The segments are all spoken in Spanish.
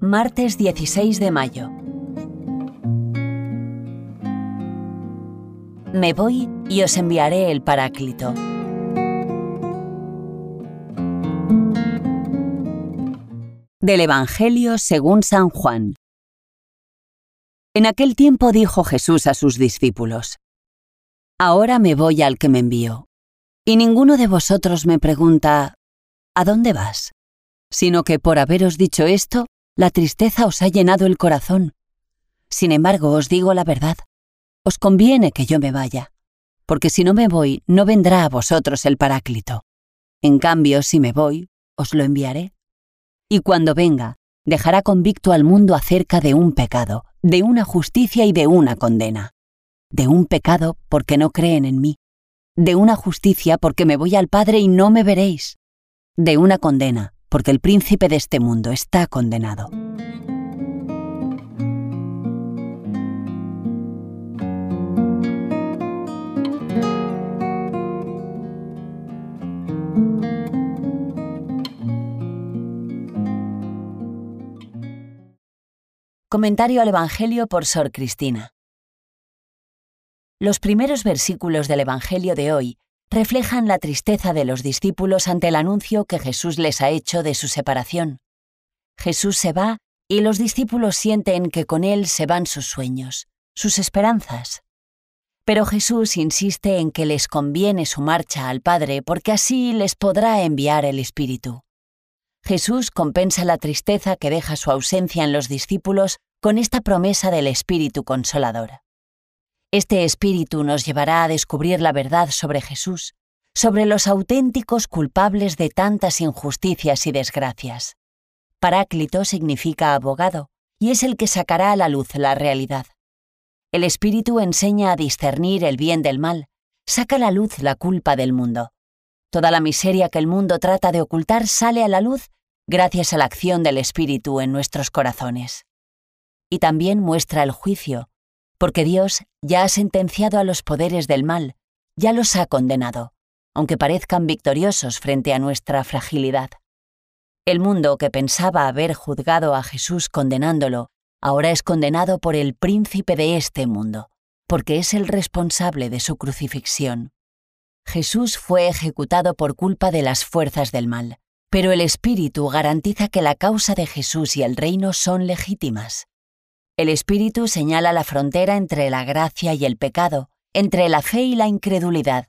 Martes 16 de mayo. Me voy y os enviaré el Paráclito. Del Evangelio según San Juan. En aquel tiempo dijo Jesús a sus discípulos, Ahora me voy al que me envió y ninguno de vosotros me pregunta, ¿a dónde vas? Sino que por haberos dicho esto, la tristeza os ha llenado el corazón. Sin embargo, os digo la verdad, os conviene que yo me vaya, porque si no me voy, no vendrá a vosotros el Paráclito. En cambio, si me voy, os lo enviaré. Y cuando venga, dejará convicto al mundo acerca de un pecado, de una justicia y de una condena. De un pecado porque no creen en mí de una justicia porque me voy al Padre y no me veréis, de una condena porque el príncipe de este mundo está condenado. Comentario al Evangelio por Sor Cristina. Los primeros versículos del Evangelio de hoy reflejan la tristeza de los discípulos ante el anuncio que Jesús les ha hecho de su separación. Jesús se va y los discípulos sienten que con él se van sus sueños, sus esperanzas. Pero Jesús insiste en que les conviene su marcha al Padre porque así les podrá enviar el Espíritu. Jesús compensa la tristeza que deja su ausencia en los discípulos con esta promesa del Espíritu Consolador. Este espíritu nos llevará a descubrir la verdad sobre Jesús, sobre los auténticos culpables de tantas injusticias y desgracias. Paráclito significa abogado, y es el que sacará a la luz la realidad. El espíritu enseña a discernir el bien del mal, saca a la luz la culpa del mundo. Toda la miseria que el mundo trata de ocultar sale a la luz gracias a la acción del espíritu en nuestros corazones. Y también muestra el juicio, porque Dios ya ha sentenciado a los poderes del mal, ya los ha condenado, aunque parezcan victoriosos frente a nuestra fragilidad. El mundo que pensaba haber juzgado a Jesús condenándolo, ahora es condenado por el príncipe de este mundo, porque es el responsable de su crucifixión. Jesús fue ejecutado por culpa de las fuerzas del mal, pero el Espíritu garantiza que la causa de Jesús y el reino son legítimas. El Espíritu señala la frontera entre la gracia y el pecado, entre la fe y la incredulidad,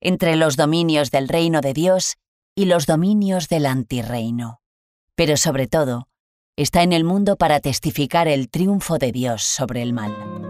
entre los dominios del reino de Dios y los dominios del antirreino. Pero sobre todo, está en el mundo para testificar el triunfo de Dios sobre el mal.